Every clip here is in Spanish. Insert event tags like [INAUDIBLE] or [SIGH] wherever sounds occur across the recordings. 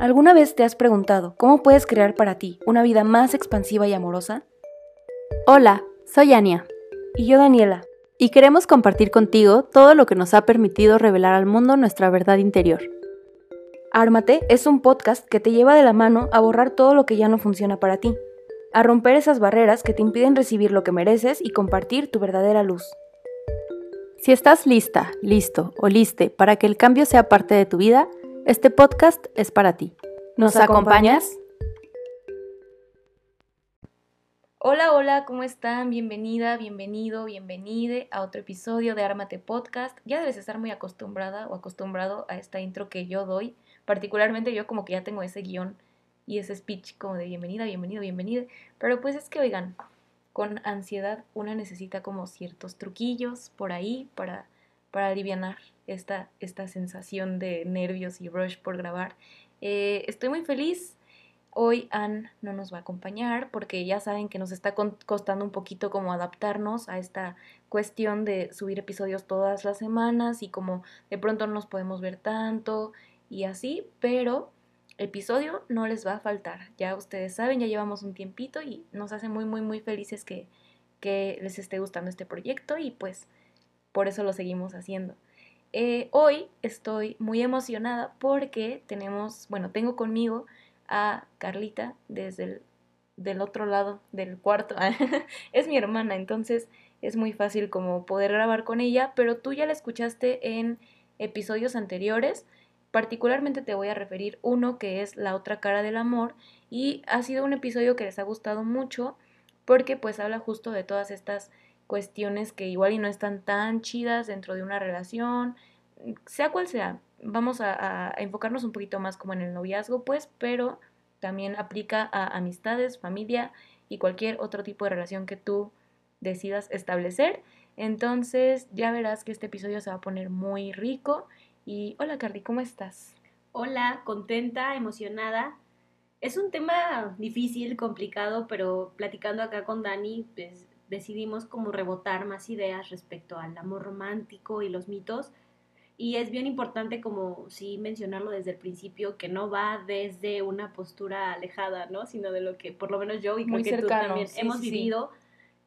¿Alguna vez te has preguntado cómo puedes crear para ti una vida más expansiva y amorosa? Hola, soy Ania. Y yo Daniela. Y queremos compartir contigo todo lo que nos ha permitido revelar al mundo nuestra verdad interior. Ármate es un podcast que te lleva de la mano a borrar todo lo que ya no funciona para ti, a romper esas barreras que te impiden recibir lo que mereces y compartir tu verdadera luz. Si estás lista, listo o liste para que el cambio sea parte de tu vida, este podcast es para ti. ¿Nos, acompañas? Hola, hola, ¿cómo están? Bienvenida, bienvenido, bienvenide a otro episodio de Ármate Podcast. Ya debes estar muy acostumbrada o acostumbrado a esta intro que yo doy. Particularmente yo como que ya tengo ese guion y ese speech como de bienvenida, bienvenido, bienvenida. Pero pues es que, oigan, con ansiedad una necesita como ciertos truquillos por ahí para, para aliviar esta, esta sensación de nervios y rush por grabar. Eh, estoy muy feliz. Hoy Ann no nos va a acompañar porque ya saben que nos está costando un poquito como adaptarnos a esta cuestión de subir episodios todas las semanas y como de pronto no nos podemos ver tanto y así, pero episodio no les va a faltar. Ya ustedes saben, ya llevamos un tiempito y nos hace muy, muy, muy felices que, que les esté gustando este proyecto y pues por eso lo seguimos haciendo. Eh, hoy estoy muy emocionada porque tenemos, bueno, tengo conmigo a Carlita desde el del otro lado del cuarto. [LAUGHS] es mi hermana, entonces es muy fácil como poder grabar con ella, pero tú ya la escuchaste en episodios anteriores. Particularmente te voy a referir uno que es La otra cara del amor y ha sido un episodio que les ha gustado mucho porque pues habla justo de todas estas cuestiones que igual y no están tan chidas dentro de una relación, sea cual sea. Vamos a, enfocarnos un poquito más como en el noviazgo, pues, pero también aplica a amistades, familia y cualquier otro tipo de relación que tú decidas establecer. Entonces ya verás que este episodio se va a poner muy rico. Y hola Carly, ¿cómo estás? Hola, contenta, emocionada. Es un tema difícil, complicado, pero platicando acá con Dani, pues decidimos como rebotar más ideas respecto al amor romántico y los mitos. Y es bien importante como sí mencionarlo desde el principio, que no va desde una postura alejada, ¿no? Sino de lo que por lo menos yo y creo que tú también hemos vivido,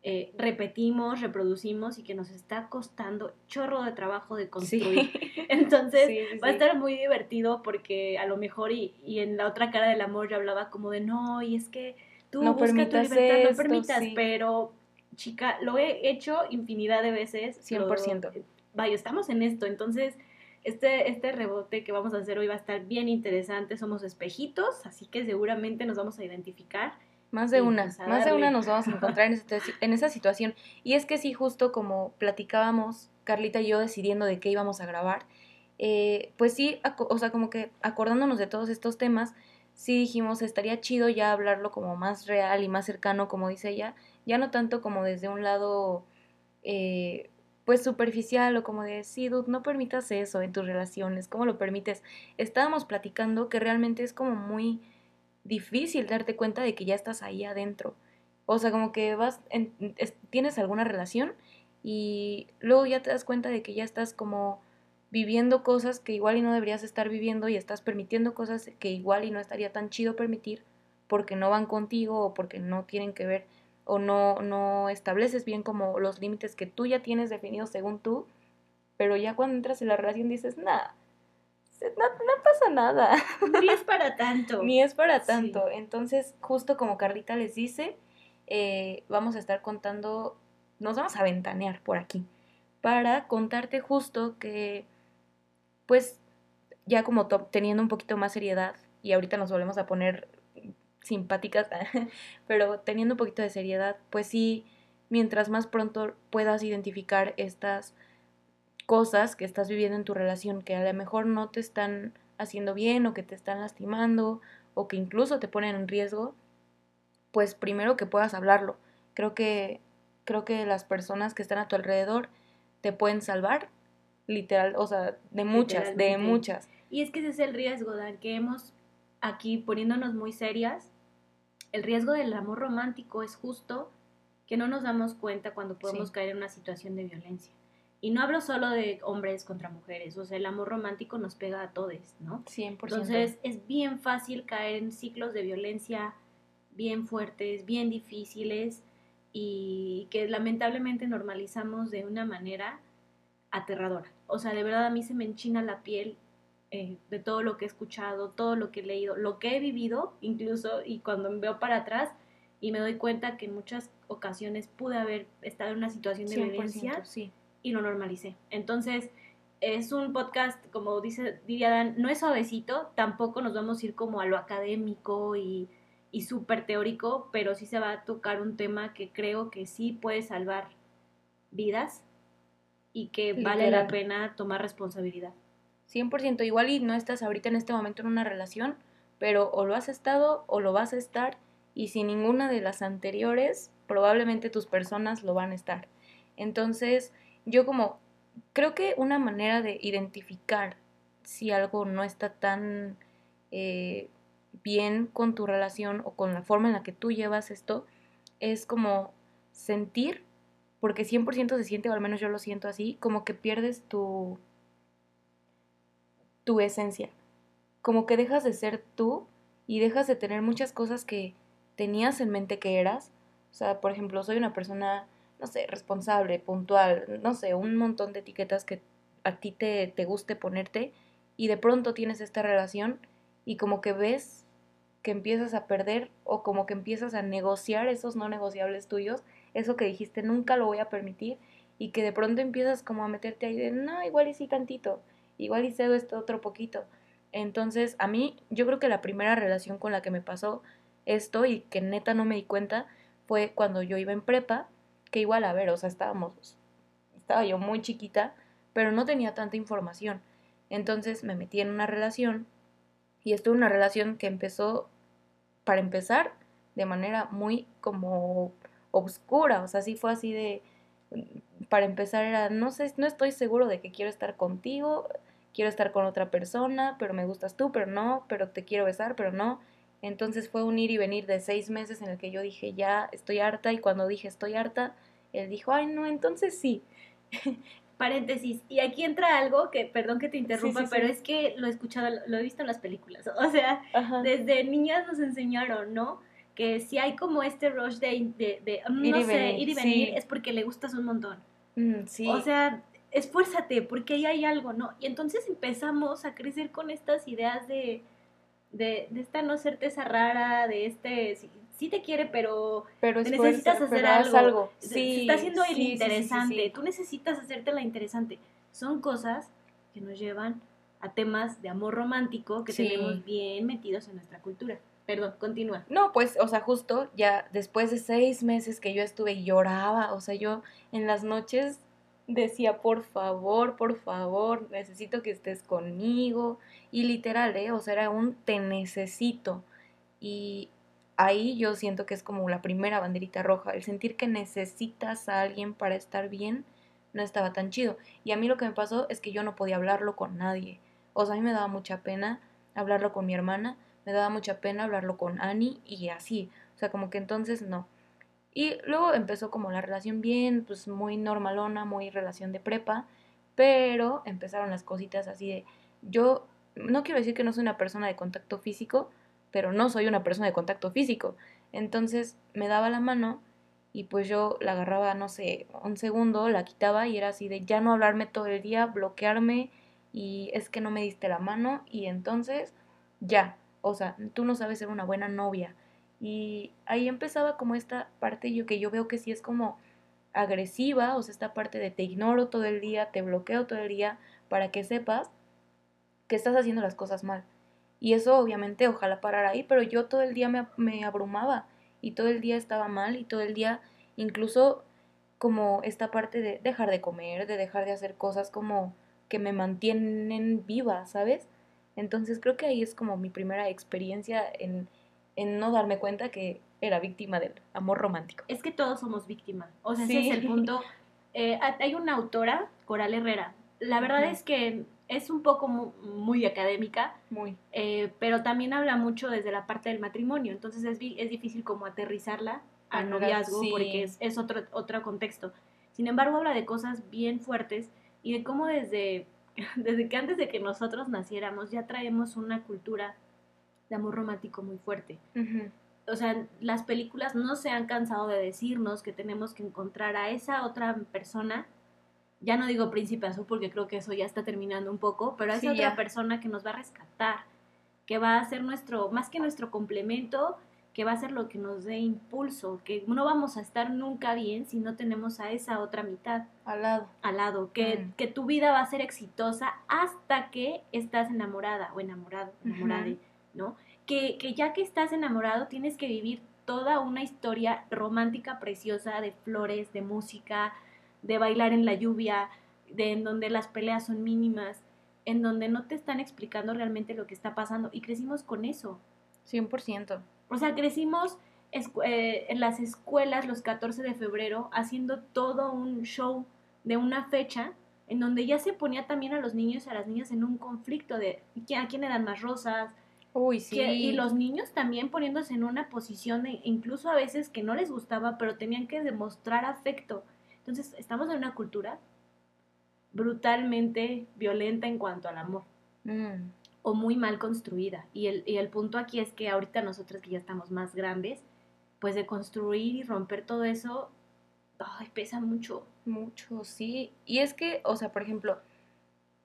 eh, repetimos, reproducimos y que nos está costando chorro de trabajo de construir. [LAUGHS] [LAUGHS] Entonces va a estar muy divertido porque a lo mejor y, y, en la otra cara del amor yo hablaba como de no, y es que tú no busca tu libertad, no permitas, pero chica, lo he hecho infinidad de veces. 100%. vaya, estamos en esto, entonces este, este rebote que vamos a hacer hoy va a estar bien interesante. Somos espejitos, así que seguramente nos vamos a identificar. Más de una, más de una nos vamos a [LAUGHS] encontrar en, en esa situación. Y es que sí, justo como platicábamos, Carlita y yo decidiendo de qué íbamos a grabar, eh, pues sí, o sea, como que acordándonos de todos estos temas, sí dijimos, estaría chido ya hablarlo como más real y más cercano, como dice ella, ya no tanto como desde un lado eh, pues superficial o como de, sí, dude, no permitas eso en tus relaciones, ¿cómo lo permites? Estábamos platicando que realmente es como muy difícil darte cuenta de que ya estás ahí adentro. O sea, como que vas, tienes alguna relación y luego ya te das cuenta de que ya estás como viviendo cosas que igual y no deberías estar viviendo y estás permitiendo cosas que igual y no estaría tan chido permitir porque no van contigo o porque no tienen que ver o no, no estableces bien como los límites que tú ya tienes definidos según tú, pero ya cuando entras en la relación dices, nada, no, no, pasa nada. Ni es para tanto. [LAUGHS] Ni es para tanto. Entonces, justo como Carlita les dice, eh, vamos a estar contando, nos vamos a ventanear por aquí, para contarte justo que, pues, ya como teniendo un poquito más seriedad, y ahorita nos volvemos a poner simpáticas, [LAUGHS] pero teniendo un poquito de seriedad, pues sí, mientras más pronto puedas identificar estas cosas que estás viviendo en tu relación que a lo mejor no te están haciendo bien o que te están lastimando o que incluso te ponen en riesgo, pues primero que puedas hablarlo. Creo que creo que las personas que están a tu alrededor te pueden salvar, literal, o sea, de muchas, de muchas. Y es que ese es el riesgo, Dan, que hemos aquí poniéndonos muy serias, el riesgo del amor romántico es justo que no nos damos cuenta cuando podemos caer en una situación de violencia. Y no hablo solo de hombres contra mujeres, o sea, el amor romántico nos pega a todos, ¿no? 100%. Entonces es bien fácil caer en ciclos de violencia bien fuertes, bien difíciles y que lamentablemente normalizamos de una manera aterradora. O sea, de verdad a mí se me enchina la piel eh, de todo lo que he escuchado, todo lo que he leído, lo que he vivido incluso y cuando me veo para atrás y me doy cuenta que en muchas ocasiones pude haber estado en una situación de 100%, violencia sí. y lo normalicé. Entonces, es un podcast, como dice, diría Dan, no es suavecito, tampoco nos vamos a ir como a lo académico y, y súper teórico, pero sí se va a tocar un tema que creo que sí puede salvar vidas y que vale la pena tomar responsabilidad. 100% igual y no estás ahorita en este momento en una relación, pero o lo has estado o lo vas a estar y si ninguna de las anteriores, probablemente tus personas lo van a estar. Entonces, yo como creo que una manera de identificar si algo no está tan eh, bien con tu relación o con la forma en la que tú llevas esto es como sentir, porque 100% se siente, o al menos yo lo siento así, como que pierdes tu tu esencia. Como que dejas de ser tú y dejas de tener muchas cosas que tenías en mente que eras. O sea, por ejemplo, soy una persona, no sé, responsable, puntual, no sé, un montón de etiquetas que a ti te, te guste ponerte y de pronto tienes esta relación y como que ves que empiezas a perder o como que empiezas a negociar esos no negociables tuyos, eso que dijiste nunca lo voy a permitir y que de pronto empiezas como a meterte ahí de, no, igual y sí tantito, igual y cedo esto otro poquito. Entonces, a mí, yo creo que la primera relación con la que me pasó esto y que neta no me di cuenta fue cuando yo iba en prepa, que igual, a ver, o sea, estábamos, estaba yo muy chiquita, pero no tenía tanta información. Entonces me metí en una relación y estuve en una relación que empezó, para empezar, de manera muy como obscura, o sea, sí fue así de, para empezar era, no sé, no estoy seguro de que quiero estar contigo, quiero estar con otra persona, pero me gustas tú, pero no, pero te quiero besar, pero no. Entonces fue un ir y venir de seis meses en el que yo dije, ya estoy harta, y cuando dije estoy harta, él dijo, ay, no, entonces sí. [LAUGHS] Paréntesis, y aquí entra algo que, perdón que te interrumpa, Sí, sí, pero sí. es que lo he escuchado, lo he visto en las películas. O sea, Ajá. desde niñas nos enseñaron, ¿no? Que si hay como este rush de, de, de, mm, Ir no y sé, venir, ir y venir, es porque le gustas un montón. Mm, sí. O sea, esfuérzate, porque ahí hay algo, ¿no? Y entonces empezamos a crecer con estas ideas de, de, de esta no certeza rara, de este, sí, sí te quiere, pero pero te necesitas hacer pero algo. Se- Sí, se está haciendo sí, el interesante. Tú necesitas hacerte la interesante. Son cosas que nos llevan a temas de amor romántico que tenemos bien metidos en nuestra cultura. Perdón, continúa. No, pues, o sea, justo ya después de seis meses que yo estuve y lloraba, o sea, yo en las noches decía, por favor, por favor, necesito que estés conmigo. Y literal, ¿eh? O sea, era un te necesito. Y ahí yo siento que es como la primera banderita roja, el sentir que necesitas a alguien para estar bien no estaba tan chido. Y a mí lo que me pasó es que yo no podía hablarlo con nadie. O sea, a mí me daba mucha pena hablarlo con mi hermana, me daba mucha pena hablarlo con Annie y así. O sea, como que entonces no. Y luego empezó como la relación bien, pues muy normalona, muy relación de prepa, pero empezaron las cositas así de, yo no quiero decir que no soy una persona de contacto físico, pero no soy una persona de contacto físico. Entonces me daba la mano y pues yo la agarraba, no sé, un segundo, la quitaba y era así de ya no hablarme todo el día, bloquearme y es que no me diste la mano y entonces ya, o sea, tú no sabes ser una buena novia. Y ahí empezaba como esta parte yo que yo veo que sí es como agresiva, o sea, esta parte de te ignoro todo el día, te bloqueo todo el día para que sepas que estás haciendo las cosas mal. Y eso obviamente ojalá parar ahí, pero yo todo el día me, me abrumaba y todo el día estaba mal y todo el día incluso como esta parte de dejar de comer, de dejar de hacer cosas como que me mantienen viva, ¿sabes? Entonces creo que ahí es como mi primera experiencia en, en no darme cuenta que era víctima del amor romántico. Es que todos somos víctimas. O sea, Sí. ese es el punto. Eh, ha- hay una autora, Coral Herrera. La verdad es que es un poco mu- muy, académica, Muy. eh, pero también habla mucho desde la parte del matrimonio. Entonces es, es difícil como aterrizarla al Al noviazgo sí. porque es, es otro, otro contexto. Sin embargo, habla de cosas bien fuertes y de cómo desde, [LAUGHS] desde que antes de que nosotros naciéramos ya traemos una cultura de amor romántico muy fuerte. O sea, las películas no se han cansado de decirnos que tenemos que encontrar a esa otra persona ya no digo príncipe azul porque creo que eso ya está terminando un poco, pero es otra persona que nos va a rescatar, que va a ser nuestro, más que nuestro complemento, que va a ser lo que nos dé impulso, que no vamos a estar nunca bien si no tenemos a esa otra mitad. Al lado. Al lado, que, mm. que tu vida va a ser exitosa hasta que estás enamorada o enamorado, enamorada, ¿no? Que, que ya que estás enamorado tienes que vivir toda una historia romántica preciosa de flores, de música, de bailar en la lluvia, de en donde las peleas son mínimas, en donde no te están explicando realmente lo que está pasando. Y crecimos con eso. 100%. O sea, crecimos eh, en las escuelas los 14 de febrero haciendo todo un show de una fecha en donde ya se ponía también a los niños y a las niñas en un conflicto de a quién le dan más rosas. Uy, sí. y los niños también poniéndose en una posición de, incluso a veces que no les gustaba, pero tenían que demostrar afecto. Entonces, estamos en una cultura brutalmente violenta en cuanto al amor. Mm. O muy mal construida. Y el, y el punto aquí es que ahorita nosotros que ya estamos más grandes, pues de construir y romper todo eso, ay, pesa mucho. Mucho, sí. Y es que, o sea, por ejemplo,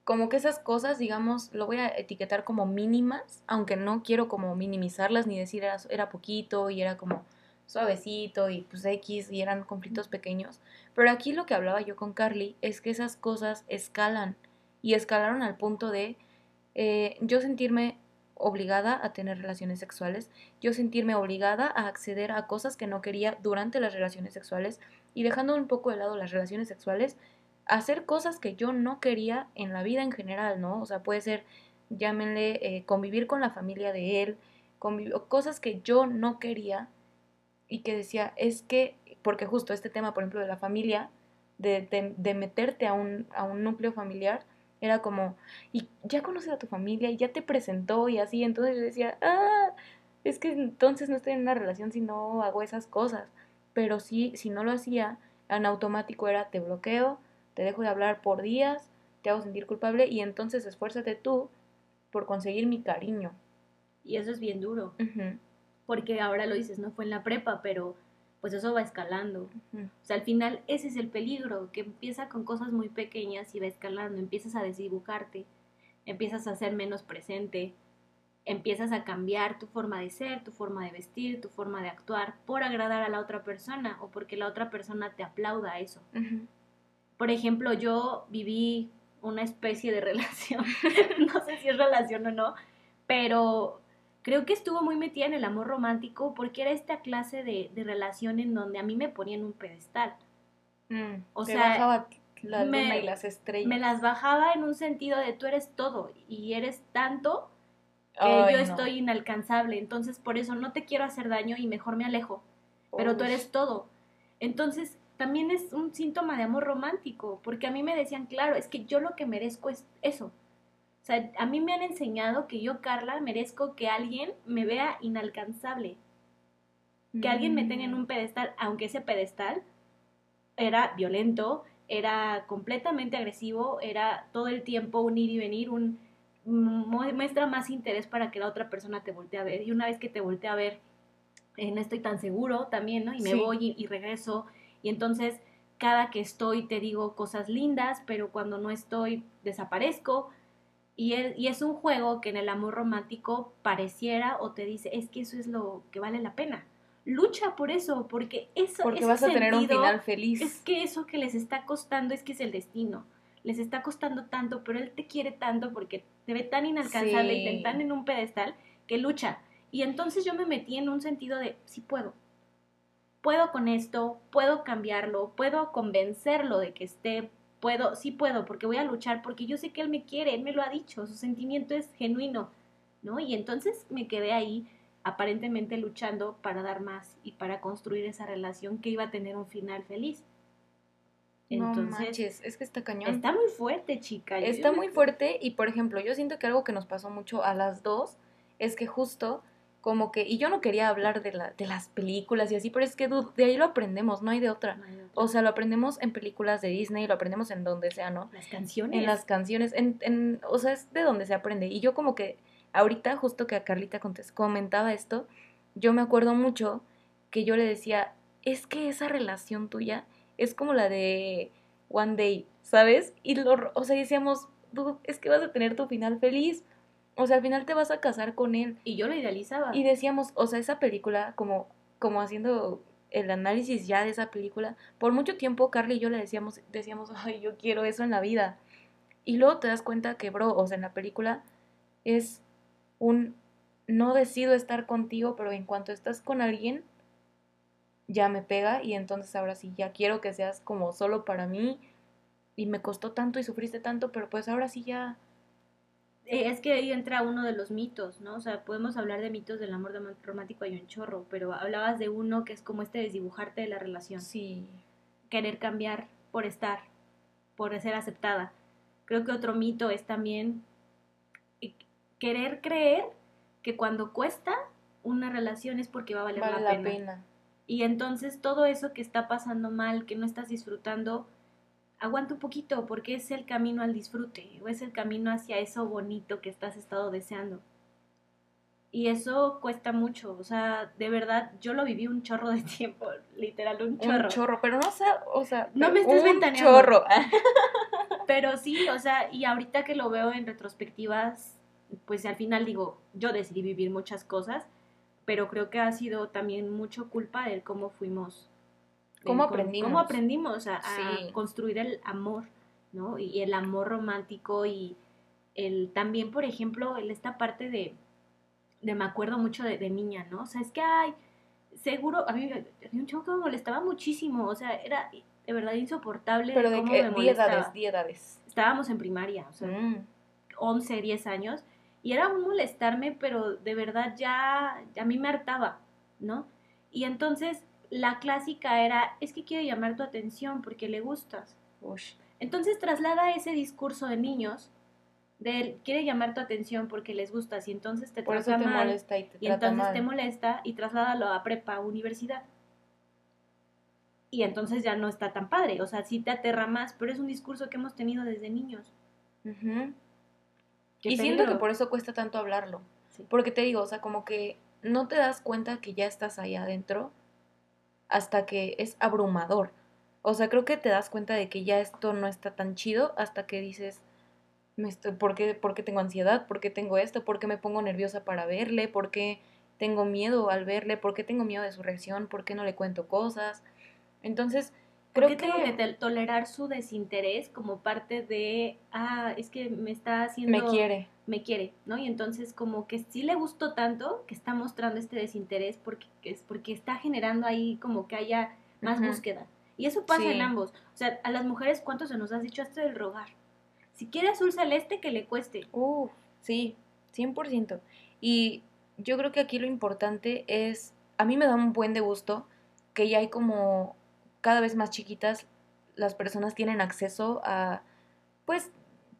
como que esas cosas, digamos, lo voy a etiquetar como mínimas, aunque no quiero como minimizarlas ni decir era, era poquito y era como suavecito y pues X y eran conflictos pequeños. Pero aquí lo que hablaba yo con Carly es que esas cosas escalan y escalaron al punto de eh, yo sentirme obligada a tener relaciones sexuales, yo sentirme obligada a acceder a cosas que no quería durante las relaciones sexuales y dejando un poco de lado las relaciones sexuales, hacer cosas que yo no quería en la vida en general, ¿no? O sea, puede ser, llámenle, eh, convivir con la familia de él, cosas que yo no quería y que decía, es que, porque justo este tema, por ejemplo, de la familia, de, de, meterte a un, a un núcleo familiar, era como, y ya conoces a tu familia y ya te presentó y así, entonces yo decía, ah, es que entonces no estoy en una relación si no hago esas cosas, pero sí, si no lo hacía, en automático era, te bloqueo, te dejo de hablar por días, te hago sentir culpable y entonces esfuérzate tú por conseguir mi cariño. Y eso es bien duro porque ahora lo dices, no fue en la prepa, pero pues eso va escalando. O sea, al final ese es el peligro, que empieza con cosas muy pequeñas y va escalando, empiezas a desdibujarte, empiezas a ser menos presente, empiezas a cambiar tu forma de ser, tu forma de vestir, tu forma de actuar por agradar a la otra persona o porque la otra persona te aplauda eso. Por ejemplo, yo viví una especie de [LAUGHS] relación, no sé si es relación o no, pero creo que estuvo muy metida en el amor romántico porque era esta clase de, relación en donde a mí me ponían un pedestal. Mm, o sea, bajaba la luna y las estrellas. Me las bajaba en un sentido de tú eres todo y eres tanto que yo estoy inalcanzable. Entonces, por eso no te quiero hacer daño y mejor me alejo. Pero tú eres todo. Entonces, también es un síntoma de amor romántico, porque a mí me decían, claro, es que yo lo que merezco es eso. O sea, a mí me han enseñado que yo, Carla, merezco que alguien me vea inalcanzable. Que alguien me tenga en un pedestal, aunque ese pedestal era violento, era completamente agresivo, era todo el tiempo un ir y venir, un muestra más interés para que la otra persona te voltee a ver. Y una vez que te voltee a ver, eh, no estoy tan seguro también, ¿no? Y me voy y, y regreso. Y entonces, cada que estoy te digo cosas lindas, pero cuando no estoy, desaparezco. Y es, un juego que en el amor romántico pareciera o te dice, es que eso es lo que vale la pena. Lucha por eso, porque eso Porque vas a tener un final feliz. Es que eso que les está costando es que es el destino. Les está costando tanto, pero él te quiere tanto porque te ve tan inalcanzable y te tan en un pedestal que lucha. Y entonces yo me metí en un sentido de, sí puedo. Puedo con esto, puedo cambiarlo, puedo convencerlo de que esté puedo, sí puedo, porque voy a luchar, porque yo sé que él me quiere, él me lo ha dicho, su sentimiento es genuino, ¿no? Y entonces me quedé ahí aparentemente luchando para dar más y para construir esa relación que iba a tener un final feliz. Entonces, es que está cañón. Está muy fuerte, chica. Está muy fuerte y, por ejemplo, yo siento que algo que nos pasó mucho a las dos es que justo como que, y yo no quería hablar de, la, de las películas y así, pero es que de ahí lo aprendemos, no hay de otra. O sea, lo aprendemos en películas de Disney, lo aprendemos en donde sea, ¿no? Las canciones. En las canciones, en, en, o sea, es de donde se aprende. Y yo como que ahorita, justo que a Carlita comentaba esto, yo me acuerdo mucho que yo le decía, es que esa relación tuya es como la de One Day, ¿sabes? Y lo, o sea, decíamos, "Dude, es que vas a tener tu final feliz. O sea, al final te vas a casar con él. Y yo lo idealizaba. Y decíamos, o sea, esa película, como, como haciendo el análisis ya de esa película, por mucho tiempo Carly y yo le decíamos, decíamos, ay, yo quiero eso en la vida. Y luego te das cuenta que, bro, o sea, en la película es un no decido estar contigo, pero en cuanto estás con alguien, ya me pega y entonces ahora sí, ya quiero que seas como solo para mí y me costó tanto y sufriste tanto, pero pues ahora sí ya... Eh, Es que ahí entra uno de los mitos, ¿no? O sea, podemos hablar de mitos del amor romántico hay un chorro, pero hablabas de uno que es como este desdibujarte de la relación. Sí. Querer cambiar por estar, por ser aceptada. Creo que otro mito es también eh, querer creer que cuando cuesta una relación es porque va a valer Vale la la pena. pena. Y entonces todo eso que está pasando mal, que no estás disfrutando, aguanta un poquito porque es el camino al disfrute o es el camino hacia eso bonito que estás estado deseando. Y eso cuesta mucho, o sea, de verdad, yo lo viví un chorro de [LAUGHS] tiempo, literal, un chorro. Un chorro, pero no sé, o sea, No me estés un ventaneando. chorro. [LAUGHS] Pero sí, o sea, y ahorita que lo veo en retrospectivas, pues al final digo, yo decidí vivir muchas cosas, pero creo que ha sido también mucho culpa de cómo fuimos. Cómo en con- aprendimos. Cómo aprendimos a, a Sí. construir el amor, ¿no? Y el amor romántico y el también, por ejemplo, el, esta parte de, de me acuerdo mucho de, de niña, ¿no? O sea, es que hay, seguro, a mí un chavo que me molestaba muchísimo, o sea, era de verdad insoportable Pero de cómo que me 10 molestaba edades, 10 edades. estábamos en primaria, o sea, Mm. 11, 10 años, y era un molestarme, pero de verdad ya, ya a mí me hartaba, ¿no? Y entonces la clásica era, es que quiere llamar tu atención porque le gustas. Ush. Entonces traslada ese discurso de niños, de él, quiere llamar tu atención porque les gustas, y entonces te Por eso trata te mal, molesta y te y entonces mal. te molesta, y trasládalo a prepa, universidad. Y entonces ya no está tan padre, o sea, sí te aterra más, pero es un discurso que hemos tenido desde niños. Y siento que por eso cuesta tanto hablarlo. Sí. Porque te digo, o sea, como que no te das cuenta que ya estás ahí adentro hasta que es abrumador. O sea, creo que te das cuenta de que ya esto no está tan chido hasta que dices, ¿por, qué, por qué tengo ansiedad? ¿Por qué tengo esto? ¿Por qué me pongo nerviosa para verle? ¿Por qué tengo miedo al verle? ¿Por qué tengo miedo de su reacción? ¿Por qué no le cuento cosas? Entonces, ¿Por creo qué tengo que que tolerar su desinterés como parte de, ah, es que me está haciendo... me quiere. Me quiere, ¿no? Y entonces como que sí le gustó tanto que está mostrando este desinterés porque, que es porque está generando ahí como que haya más búsqueda. Y eso pasa Sí. en ambos. O sea, a las mujeres, ¿cuánto se nos has dicho esto del rogar? Si quiere azul celeste, que le cueste. Uh, sí, 100%. Y yo creo que aquí lo importante es, a mí me da un buen de gusto que ya hay como cada vez más chiquitas, las personas tienen acceso a, pues,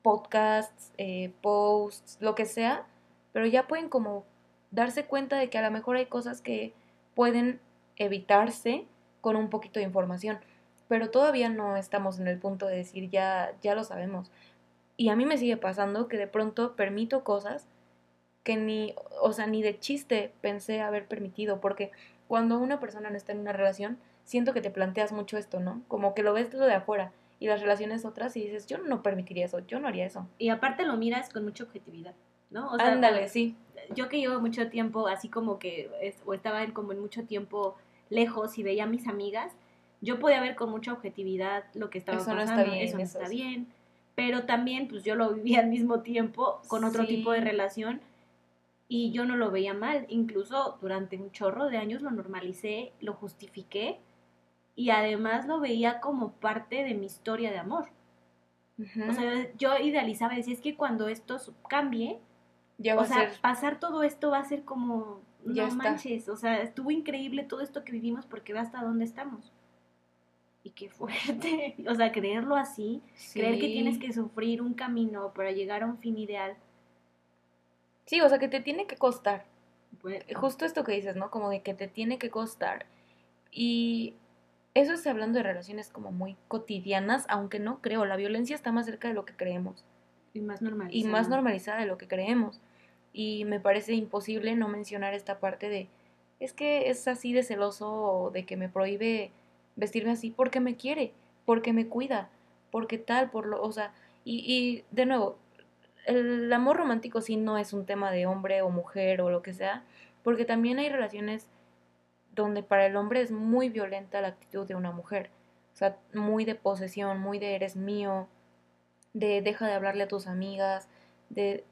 podcasts, eh, posts, lo que sea, pero ya pueden como darse cuenta de que a lo mejor hay cosas que pueden evitarse con un poquito de información, pero todavía no estamos en el punto de decir ya, ya lo sabemos. Y a mí me sigue pasando que de pronto permito cosas que ni, o sea, ni de chiste pensé haber permitido, porque cuando una persona no está en una relación, siento que te planteas mucho esto, ¿no? Como que lo ves lo de afuera y las relaciones otras y dices, yo no permitiría eso, yo no haría eso. Y aparte lo miras con mucha objetividad, ¿no? O sea, Ándale, sí. yo que llevo mucho tiempo así como que es- o estaba en, como en mucho tiempo lejos y veía a mis amigas, yo podía ver con mucha objetividad lo que estaba Eso no está pasando, bien, eso no eso está es- bien, pero también pues yo lo vivía al mismo tiempo con otro Sí. tipo de relación y yo no lo veía mal, incluso durante un chorro de años lo normalicé, lo justifiqué y además lo veía como parte de mi historia de amor. O sea, yo idealizaba y decía, es que cuando esto cambie, ya o sea, ser, pasar todo esto va a ser como, Ya no está. manches, o sea, estuvo increíble todo esto que vivimos porque ve hasta dónde estamos. Y qué [LAUGHS] fuerte, o sea, creerlo así, creer que Sí. tienes que sufrir un camino para llegar a un fin ideal. Sí, o sea, que te tiene que costar. Justo esto que dices, ¿no? Como de que te tiene que costar. Y eso es hablando de relaciones como muy cotidianas, aunque no creo, la violencia está más cerca de lo que creemos. Y más normalizada. Y más normalizada de lo que creemos. Y me parece imposible no mencionar esta parte de, es que es así de celoso de que me prohíbe vestirme así porque me quiere, porque me cuida, porque tal, por lo, o sea, y, y de nuevo, el amor romántico sí no es un tema de hombre o mujer o lo que sea, porque también hay relaciones donde para el hombre es muy violenta la actitud de una mujer. O sea, muy de posesión, muy de eres mío, de deja de hablarle a tus amigas, de...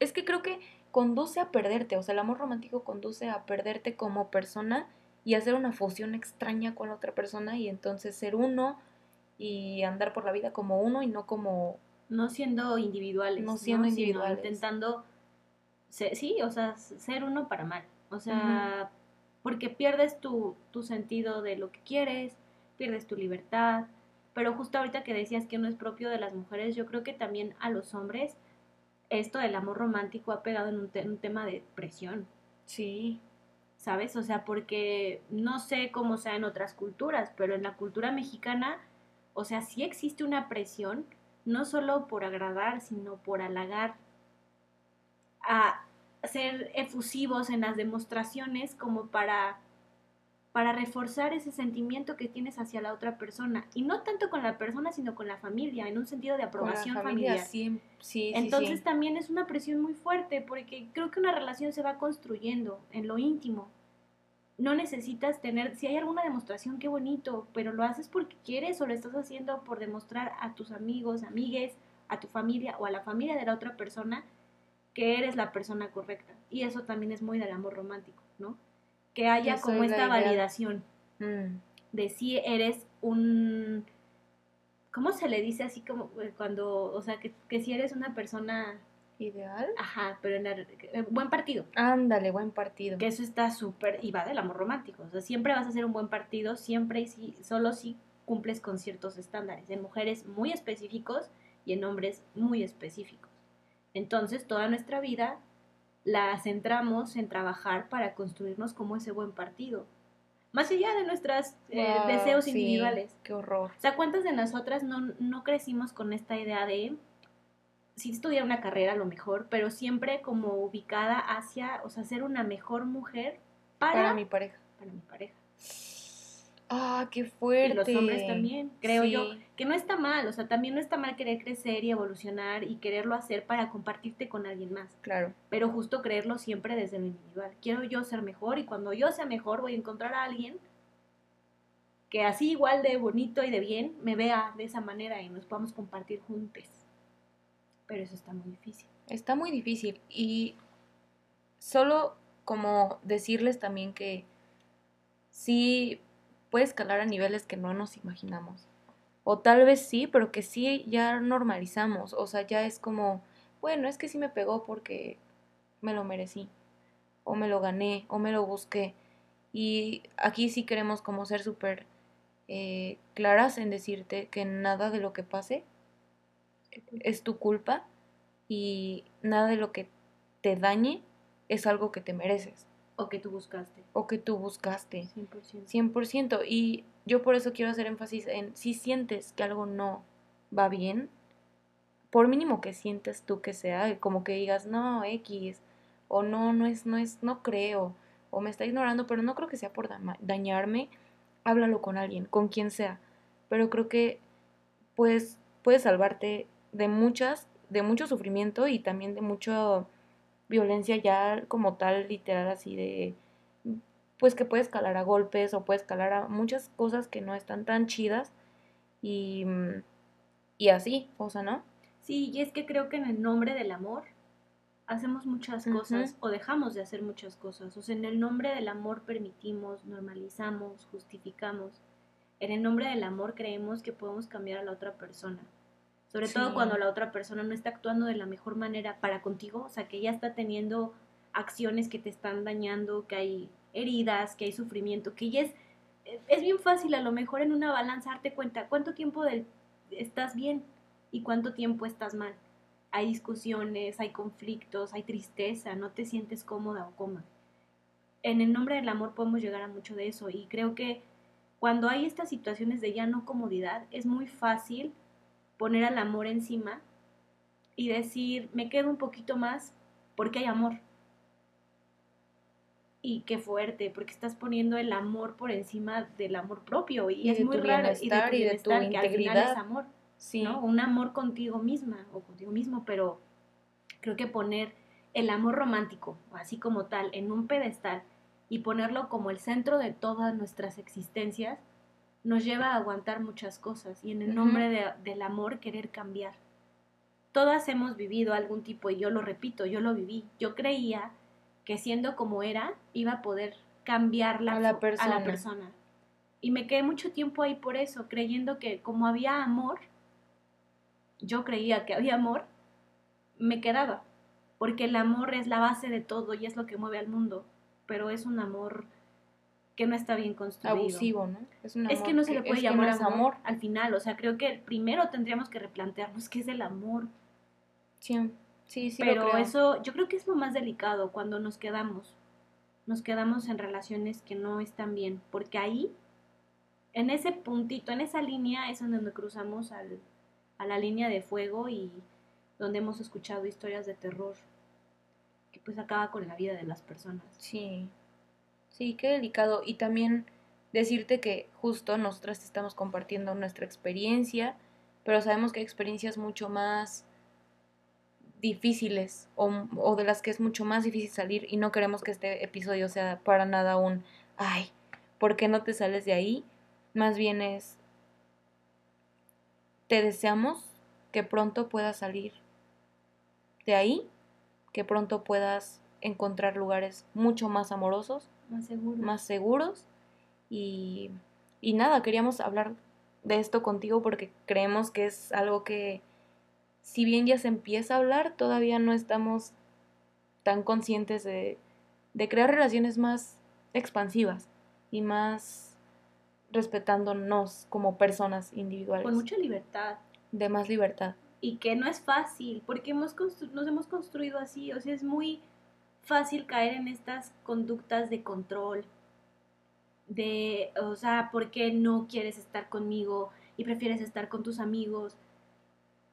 Es que creo que conduce a perderte, o sea, el amor romántico conduce a perderte como persona y hacer una fusión extraña con la otra persona y entonces ser uno y andar por la vida como uno y no como... No siendo individuales. No siendo individuales. intentando, sí, o sea, ser uno para mal. O sea, porque pierdes tu, tu sentido de lo que quieres, pierdes tu libertad, pero justo ahorita que decías que no es propio de las mujeres, yo creo que también a los hombres esto del amor romántico ha pegado en un, tema de presión. Sí. ¿Sabes? O sea, porque no sé cómo sea en otras culturas, pero en la cultura mexicana, o sea, sí existe una presión, no solo por agradar, sino por halagar a ser efusivos en las demostraciones como para para reforzar ese sentimiento que tienes hacia la otra persona. Y no tanto con la persona sino con la familia en un sentido de aprobación familiar. sí, sí, entonces también es una presión muy fuerte porque creo que una relación se va construyendo en lo íntimo. No necesitas tener si hay alguna demostración qué bonito pero lo haces porque quieres o lo estás haciendo por demostrar a tus amigos amigues a tu familia o a la familia de la otra persona que eres la persona correcta. Y eso también es muy del amor romántico, ¿no? Que haya como esta validación mm. de si eres un... ¿Cómo se le dice así como eh, cuando, o sea, que, si eres una persona ideal. Ajá, pero en el, eh, buen partido. Ándale, buen partido. Que eso está súper, y va del amor romántico. O sea, siempre vas a ser un buen partido, siempre y si, solo si cumples con ciertos estándares, en mujeres muy específicos y en hombres muy específicos. Entonces, toda nuestra vida la centramos en trabajar para construirnos como ese buen partido. Más allá de nuestros eh, deseos individuales. Qué horror. O sea, ¿cuántas de nosotras no, no crecimos con esta idea de sí estudiar una carrera a lo mejor, pero siempre como ubicada hacia, o sea, ser una mejor mujer para, para mi pareja. Para mi pareja. Ah, qué fuerte. Y los hombres también, creo yo. Que no está mal, o sea, también no está mal querer crecer y evolucionar y quererlo hacer para compartirte con alguien más. Claro. Pero justo creerlo siempre desde lo individual. Quiero yo ser mejor y cuando yo sea mejor voy a encontrar a alguien que así igual de bonito y de bien me vea de esa manera y nos podamos compartir juntos. Pero eso está muy difícil. Está muy difícil y solo como decirles también que sí puede escalar a niveles que no nos imaginamos. O tal vez sí, pero que sí ya normalizamos. O sea, ya es como, bueno, es que sí me pegó porque me lo merecí. O me lo gané, o me lo busqué. Y aquí sí queremos como ser súper eh, claras en decirte que nada de lo que pase es tu culpa y nada de lo que te dañe es algo que te mereces. O que tú buscaste. O que tú buscaste. 100%. 100%. Y yo por eso quiero hacer énfasis en si sientes que algo no va bien, por mínimo que sientes tú que sea, como que digas, no, X, o no, no es, no es, no creo, o me está ignorando, pero no creo que sea por dañarme, háblalo con alguien, con quien sea. Pero creo que pues puedes salvarte de muchas, de mucho sufrimiento y también de mucho violencia ya como tal, literal, así de, pues que puede escalar a golpes o puede escalar a muchas cosas que no están tan chidas y, y así, o sea, ¿no? Sí, y es que creo que en el nombre del amor hacemos muchas cosas o dejamos de hacer muchas cosas. O sea, en el nombre del amor permitimos, normalizamos, justificamos. En el nombre del amor creemos que podemos cambiar a la otra persona. Sobre todo cuando la otra persona no está actuando de la mejor manera para contigo, o sea, que ella está teniendo acciones que te están dañando, que hay heridas, que hay sufrimiento, que ya es, es bien fácil a lo mejor en una balanza darte cuenta cuánto tiempo del, estás bien y cuánto tiempo estás mal. Hay discusiones, hay conflictos, hay tristeza, no te sientes cómoda o cómoda. En el nombre del amor podemos llegar a mucho de eso y creo que cuando hay estas situaciones de ya no comodidad, es muy fácil poner al amor encima y decir, me quedo un poquito más porque hay amor. Y qué fuerte, porque estás poniendo el amor por encima del amor propio y, es muy raro y de tu, y de tu integridad. es amor, sí. ¿no? Un amor contigo misma o contigo mismo, pero creo que poner el amor romántico, así como tal, en un pedestal y ponerlo como el centro de todas nuestras existencias, nos lleva a aguantar muchas cosas y en el nombre del amor querer cambiar. Todas hemos vivido algún tipo, y yo lo repito, yo lo viví. Yo creía que siendo como era, iba a poder cambiar la, a la persona. Y me quedé mucho tiempo ahí por eso, creyendo que como había amor, yo creía que había amor, me quedaba. Porque el amor es la base de todo y es lo que mueve al mundo. Pero es un amor que no está bien construido. Abusivo, ¿no? Es, que no se le puede llamar amor, al final. O sea, creo que primero tendríamos que replantearnos qué es el amor. Sí, sí, sí. Pero eso, yo creo que es lo más delicado cuando nos quedamos. Nos quedamos en relaciones que no están bien. Porque ahí, en ese puntito, en esa línea, es donde cruzamos al, a la línea de fuego y donde hemos escuchado historias de terror que pues acaba con la vida de las personas. Sí. Sí, qué delicado. Y también decirte que justo nosotras estamos compartiendo nuestra experiencia, pero sabemos que hay experiencias mucho más difíciles o, de las que es mucho más difícil salir y no queremos que este episodio sea para nada un, ay, ¿por qué no te sales de ahí? Más bien es, te deseamos que pronto puedas salir de ahí, que pronto puedas encontrar lugares mucho más amorosos más seguros. Más seguros. Y, y nada, queríamos hablar de esto contigo porque creemos que es algo que, si bien ya se empieza a hablar, todavía no estamos tan conscientes de, de crear relaciones más expansivas y más respetándonos como personas individuales. Con mucha libertad. De más libertad. Y que no es fácil, porque hemos nos hemos construido así, o sea, es muy fácil caer en estas conductas de control, de, o sea, ¿por qué no quieres estar conmigo y prefieres estar con tus amigos?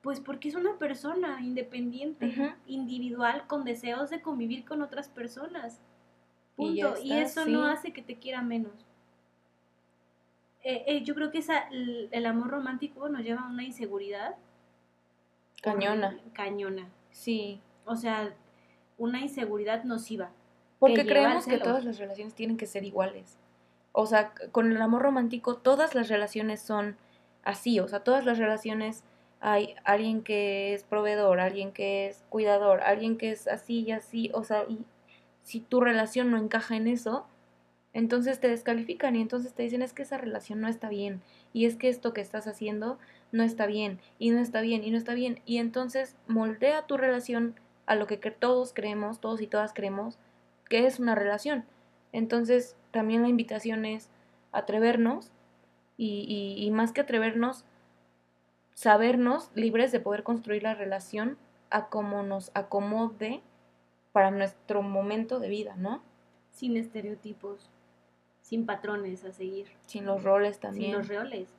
Pues porque es una persona independiente, individual, con deseos de convivir con otras personas. Punto. Y, eso no hace que te quiera menos. Eh, eh, yo creo que esa, el, amor romántico nos lleva a una inseguridad. Cañona. Cañona. Sí. O sea, una inseguridad nociva. Porque creemos que todas las relaciones tienen que ser iguales. O sea, con el amor romántico todas las relaciones son así, o sea, todas las relaciones hay alguien que es proveedor, alguien que es cuidador, alguien que es así y así, o sea, y si tu relación no encaja en eso, entonces te descalifican y entonces te dicen es que esa relación no está bien. Y es que esto que estás haciendo no está bien. Y no está bien. Y no está bien y entonces moldea tu relación a lo que todos creemos, todos y todas creemos, que es una relación. Entonces, también la invitación es atrevernos y, y, más que atrevernos, sabernos libres de poder construir la relación a como nos acomode para nuestro momento de vida, ¿no? Sin estereotipos, sin patrones a seguir. Sin los roles también. Sin los roles.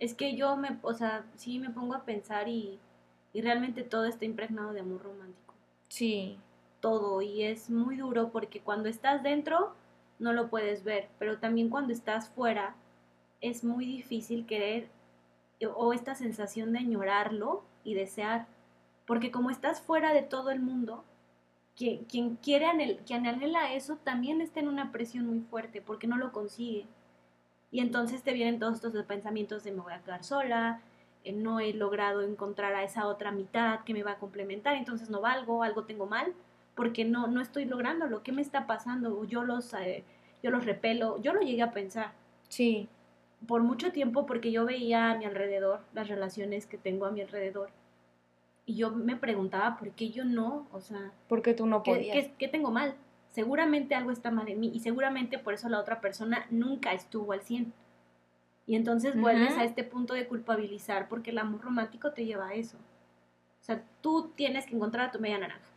Es que yo me, o sea, sí me pongo a pensar y, y realmente todo está impregnado de amor romántico. Sí. Todo y es muy duro porque cuando estás dentro no lo puedes ver, pero también cuando estás fuera es muy difícil querer o esta sensación de añorarlo y desear, porque como estás fuera de todo el mundo, quien, quien quiere anhel, quien anhela eso también está en una presión muy fuerte porque no lo consigue. Y entonces te vienen todos estos pensamientos de me voy a quedar sola, eh, no he logrado encontrar a esa otra mitad que me va a complementar, entonces no valgo, algo tengo mal, porque no, no estoy lográndolo, ¿qué me está pasando? Yo los, eh, yo los repelo, yo lo llegué a pensar. Sí. Por mucho tiempo, porque yo veía a mi alrededor, las relaciones que tengo a mi alrededor, y yo me preguntaba por qué yo no, o sea... ¿Por qué tú no podías? ¿qué, qué, tengo mal? Seguramente algo está mal en mí y seguramente por eso la otra persona nunca estuvo al 100. Y entonces vuelves a este punto de culpabilizar porque el amor romántico te lleva a eso. O sea, tú tienes que encontrar a tu media naranja.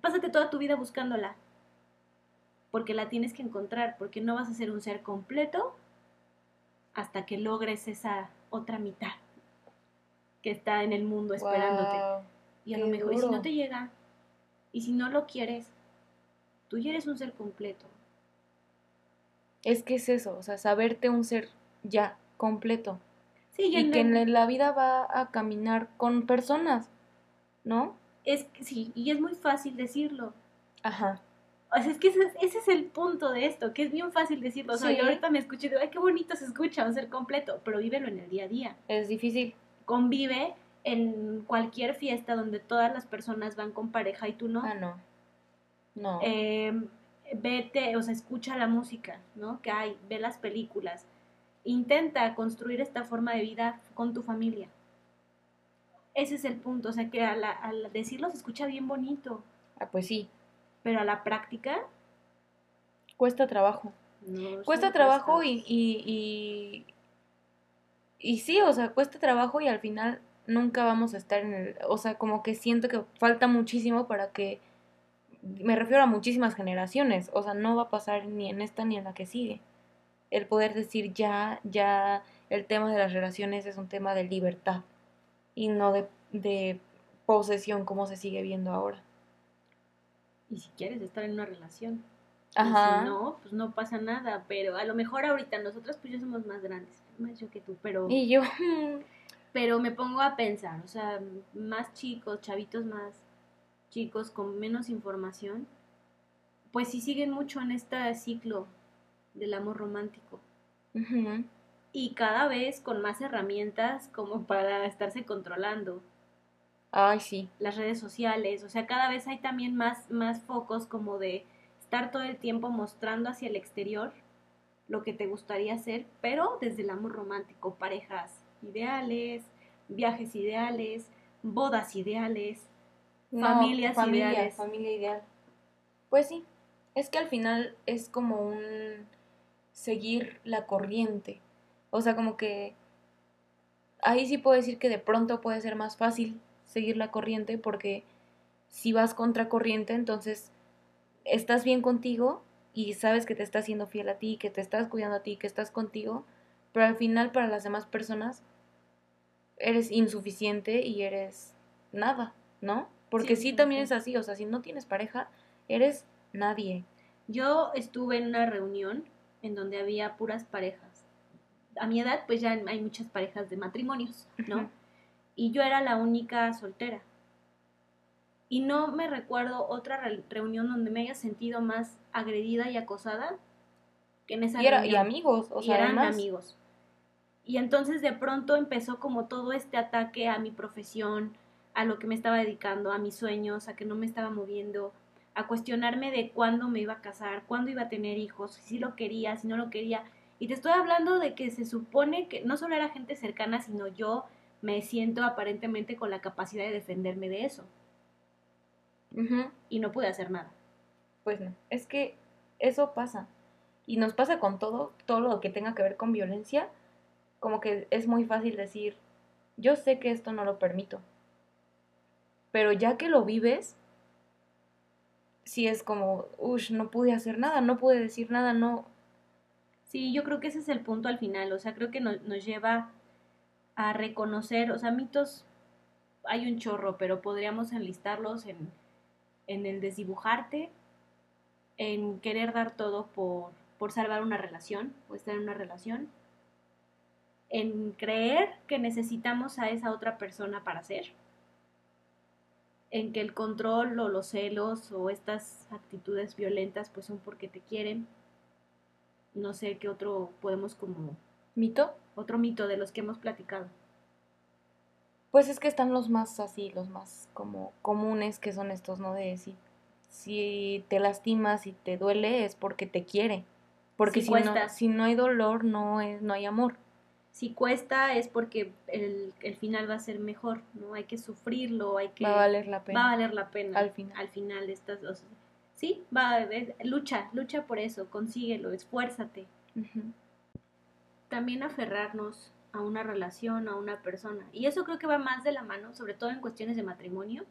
Pásate toda tu vida buscándola. Porque la tienes que encontrar, porque no vas a ser un ser completo hasta que logres esa otra mitad que está en el mundo esperándote. Y a lo mejor, y si no te llega, y si no lo quieres, tú ya eres un ser completo. Es que es eso, o sea, saberte un ser ya completo. Sí, Y en que el- en la vida va a caminar con personas, ¿no? es que sí, y es muy fácil decirlo. Ajá. O sea, es que ese, es- ese es el punto de esto, que es bien fácil decirlo. O sea, Sí. yo ahorita me escucho y digo, ay, qué bonito se escucha un ser completo, pero vívelo en el día a día. Es difícil. Convive en cualquier fiesta donde todas las personas van con pareja y tú no. Ah, no. No. Eh, vete, o sea, escucha la música, ¿no? Que hay, ve las películas. Intenta construir esta forma de vida con tu familia. Ese es el punto, o sea, que al, al decirlo se escucha bien bonito, Ah, pues sí. pero a la práctica Cuesta trabajo. no. Cuesta trabajo cuesta. y, y, y, y sí, o sea, cuesta trabajo y al final nunca vamos a estar en el, o sea, como que siento que falta muchísimo para que, me refiero a muchísimas generaciones, o sea, no va a pasar ni en esta ni en la que sigue. El poder decir ya, ya, el tema de las relaciones es un tema de libertad y no de, de posesión como se sigue viendo ahora. Y si quieres estar en una relación. Ajá. Si no, pues no pasa nada, pero a lo mejor ahorita nosotras pues ya somos más grandes, más yo que tú, pero... Y yo, [LAUGHS] Pero me pongo a pensar, o sea, más chicos, chavitos más chicos con menos información, pues sí siguen mucho en este ciclo del amor romántico. Y cada vez con más herramientas como para estarse controlando. ay, sí. Las redes sociales, o sea, cada vez hay también más, más focos como de estar todo el tiempo mostrando hacia el exterior lo que te gustaría hacer, pero desde el amor romántico, parejas ideales, viajes ideales, bodas ideales. No, Familias familia, ideales. Familia ideal. Pues sí, es que al final es como un seguir la corriente. O sea, como que ahí sí puedo decir que de pronto puede ser más fácil seguir la corriente porque si vas contra corriente, entonces estás bien contigo y sabes que te estás siendo fiel a ti, que te estás cuidando a ti, que estás contigo, pero al final para las demás personas eres insuficiente y eres nada, ¿no? Porque sí, Sí, también sí. es así, o sea, si no tienes pareja, eres nadie. Yo estuve en una reunión en donde había puras parejas. A mi edad, pues ya hay muchas parejas de matrimonios, ¿no? Y yo era la única soltera. Y no me recuerdo otra re- reunión donde me haya sentido más agredida y acosada que en esa Y, era, y reunión. amigos, o y sea, eran además. amigos. Y entonces de pronto empezó como todo este ataque a mi profesión, a lo que me estaba dedicando, a mis sueños, a que no me estaba moviendo, a cuestionarme de cuándo me iba a casar, cuándo iba a tener hijos, si lo quería, si no lo quería. Y te estoy hablando de que se supone que no solo era gente cercana, sino yo me siento aparentemente con la capacidad de defenderme de eso. Y no pude hacer nada. Pues no, es que eso pasa. Y nos pasa con todo, todo lo que tenga que ver con violencia, como que es muy fácil decir, yo sé que esto no lo permito. Pero ya que lo vives, sí es como, uff, no pude hacer nada, no pude decir nada, no. Sí, yo creo que ese es el punto al final, o sea, creo que nos, nos lleva a reconocer, o sea, mitos hay un chorro, pero podríamos enlistarlos en, en el desdibujarte, en querer dar todo por, por salvar una relación o estar en una relación, en creer que necesitamos a esa otra persona para ser, en que el control o los celos o estas actitudes violentas pues son porque te quieren. No sé qué otro podemos como ¿Mito? otro mito de los que hemos platicado. Pues es que están los más así, los más como comunes que son estos, ¿no? De si, si te lastimas y te duele es porque te quiere. Porque Si si, no, si no hay dolor, no, es, no hay amor. Si cuesta es porque el, el final va a ser mejor, ¿no? Hay que sufrirlo, hay que... Va a valer la pena. va a valer la pena. Al final. Al final de estas dos. Sí, va, es- lucha, lucha por eso, consíguelo, esfuérzate. También aferrarnos a una relación, a una persona. Y eso creo que va más de la mano, sobre todo en cuestiones de matrimonio,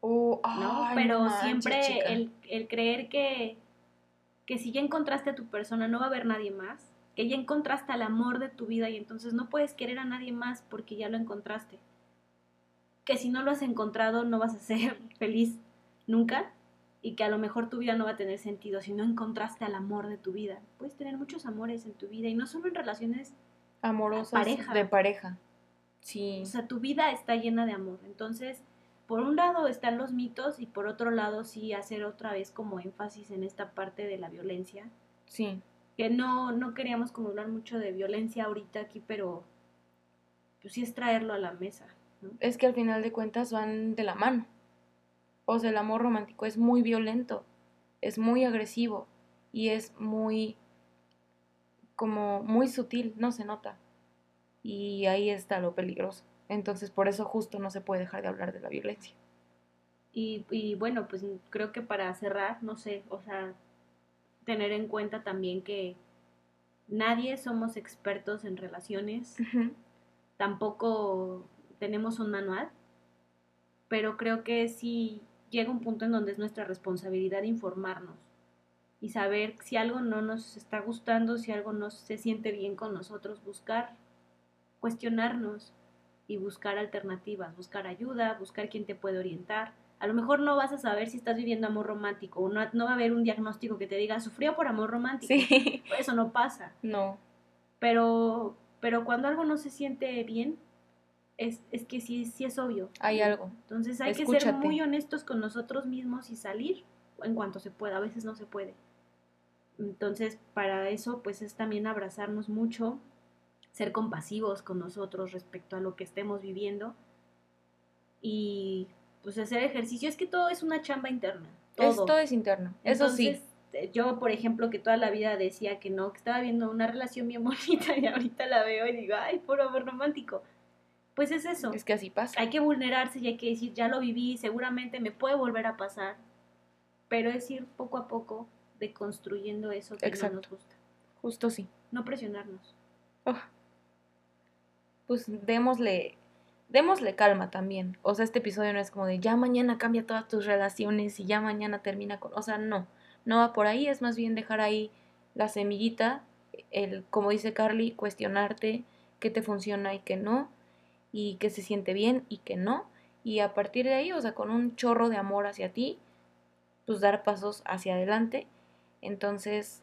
Oh, ¿no? Pero siempre el, el creer que, que si ya encontraste a tu persona no va a haber nadie más. Que ya encontraste al amor de tu vida y entonces no puedes querer a nadie más porque ya lo encontraste. Que si no lo has encontrado no vas a ser [LAUGHS] feliz nunca y que a lo mejor tu vida no va a tener sentido si no encontraste al amor de tu vida. Puedes tener muchos amores en tu vida y no solo en relaciones amorosas de pareja. Sí. O sea, tu vida está llena de amor. Entonces, por un lado están los mitos y por otro lado sí hacer otra vez como énfasis en esta parte de la violencia. Sí. Que no, no queríamos como hablar mucho de violencia ahorita aquí, pero pues sí es traerlo a la mesa. Es que al final de cuentas van de la mano. O sea, el amor romántico es muy violento, es muy agresivo y es muy como muy sutil, no se nota. Y ahí está lo peligroso. Entonces, por eso justo no se puede dejar de hablar de la violencia. Y, y bueno, pues creo que para cerrar, no sé, o sea, tener en cuenta también que nadie somos expertos en relaciones, tampoco tenemos un manual, pero creo que sí llega un punto en donde es nuestra responsabilidad informarnos y saber si algo no nos está gustando, si algo no se siente bien con nosotros, buscar, cuestionarnos y buscar alternativas, buscar ayuda, buscar quien te puede orientar. A lo mejor no vas a saber si estás viviendo amor romántico o no, no va a haber un diagnóstico que te diga sufrió por amor romántico. Eso no pasa. No. Pero, pero cuando algo no se siente bien, es, es que sí, sí es obvio. Hay algo. Entonces hay que ser muy honestos con nosotros mismos y salir en cuanto se pueda. A veces no se puede. Entonces, para eso, pues es también abrazarnos mucho, ser compasivos con nosotros respecto a lo que estemos viviendo y pues hacer ejercicio. Es que todo es una chamba interna. Todo, Esto es interno, eso sí. Eh, yo, por ejemplo, que toda la vida decía que no, que estaba viendo una relación bien [LAUGHS] bonita y ahorita la veo y digo, ay, por amor romántico pues es eso. Es que así pasa. Hay que vulnerarse y hay que decir, ya lo viví, seguramente me puede volver a pasar. Pero es ir poco a poco deconstruyendo eso que no nos gusta. Justo sí. No presionarnos. Oh. Pues démosle, démosle calma también. O sea, este episodio no es como de ya mañana cambia todas tus relaciones y ya mañana termina con. O sea, no. No va por ahí, es más bien dejar ahí la semillita, el, como dice Carly, cuestionarte qué te funciona y qué no y que se siente bien y que no. Y a partir de ahí, o sea, con un chorro de amor hacia ti, pues dar pasos hacia adelante. Entonces,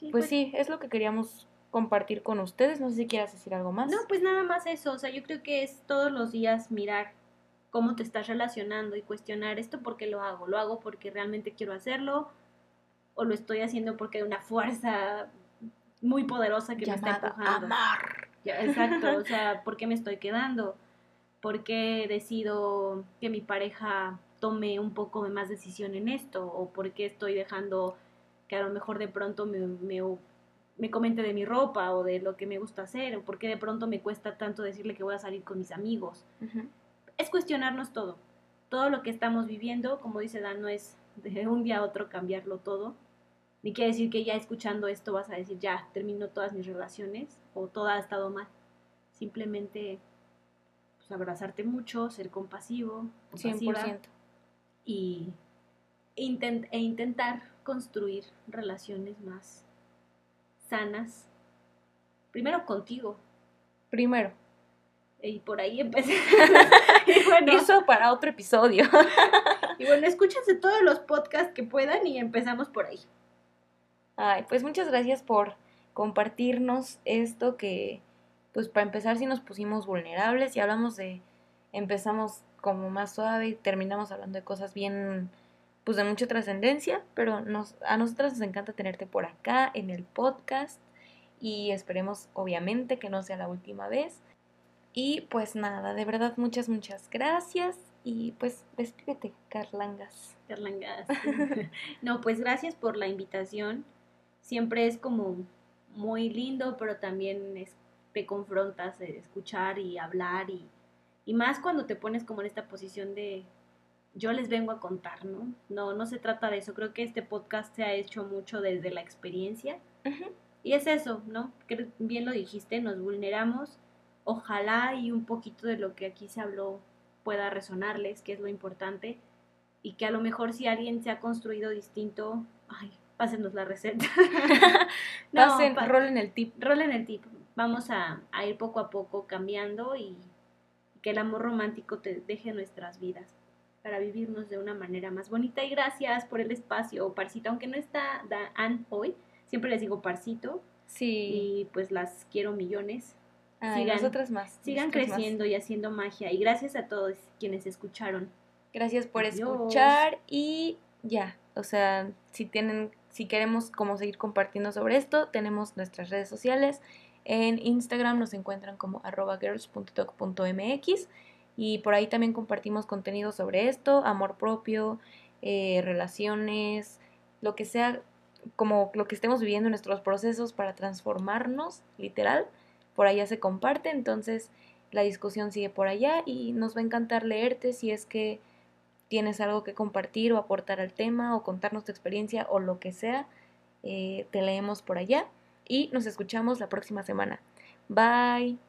pues, pues, sí, es lo que queríamos compartir con ustedes. No sé si quieras decir algo más. No, pues nada más eso. O sea, yo creo que es todos los días mirar cómo te estás relacionando y cuestionar esto porque lo hago. Lo hago porque realmente quiero hacerlo o lo estoy haciendo porque hay una fuerza muy poderosa que me está empujando. Amar exacto, o sea, ¿por qué me estoy quedando? ¿Por qué decido que mi pareja tome un poco más decisión en esto? ¿O por qué estoy dejando que a lo mejor de pronto me, me, comente de mi ropa o de lo que me gusta hacer? ¿O por qué de pronto me cuesta tanto decirle que voy a salir con mis amigos? Es cuestionarnos todo. Todo lo que estamos viviendo, como dice Dan, no es de un día a otro cambiarlo todo ni quiere decir que ya escuchando esto vas a decir, ya, termino todas mis relaciones o todo ha estado mal. Simplemente pues, abrazarte mucho, ser compasivo, 100%. Y e intentar construir relaciones más sanas. Primero contigo. Primero. Y por ahí empecé. [LAUGHS] y bueno, Eso para otro episodio. y bueno, escúchense todos los podcasts que puedan y empezamos por ahí. Ay, pues muchas gracias por compartirnos esto que, pues para empezar, si nos pusimos vulnerables y hablamos de, empezamos como más suave y terminamos hablando de cosas bien, pues de mucha trascendencia, pero nos, a nosotras nos encanta tenerte por acá en el podcast y esperemos obviamente que no sea la última vez. Y pues nada, de verdad muchas, muchas gracias y pues despídete, Carlangas. Carlangas. [LAUGHS] no, pues gracias por la invitación siempre es como muy lindo, pero también te confrontas de escuchar y hablar y, y más cuando te pones como en esta posición de yo les vengo a contar, ¿no? No, no se trata de eso. Creo que este podcast se ha hecho mucho desde la experiencia. Y es eso, ¿no? Que bien lo dijiste, nos vulneramos. Ojalá y un poquito de lo que aquí se habló pueda resonarles, que es lo importante. Y que a lo mejor si alguien se ha construido distinto, ay, pásenos la receta. [LAUGHS] Pasen, rolen el tip. Rolen el tip. Vamos a, a ir poco a poco cambiando y que el amor romántico te deje nuestras vidas para vivirnos de una manera más bonita. Y gracias por el espacio, Parcito. Aunque no está Dan hoy, siempre les digo Parcito. Sí. Y pues las quiero millones. Ay, nosotras más. Sigan nosotras creciendo y haciendo magia. Y gracias a todos quienes escucharon. Gracias por Adiós. escuchar y ya, o sea, si tienen, si queremos como seguir compartiendo sobre esto, tenemos nuestras redes sociales. En Instagram nos encuentran como arroba girls.talk.mx y por ahí también compartimos contenido sobre esto, amor propio, eh, relaciones, lo que sea, como lo que estemos viviendo en nuestros procesos para transformarnos, literal, por allá se comparte, entonces la discusión sigue por allá y nos va a encantar leerte si es que tienes algo que compartir o aportar al tema o contarnos tu experiencia o lo que sea, eh, te leemos por allá y nos escuchamos la próxima semana. Bye.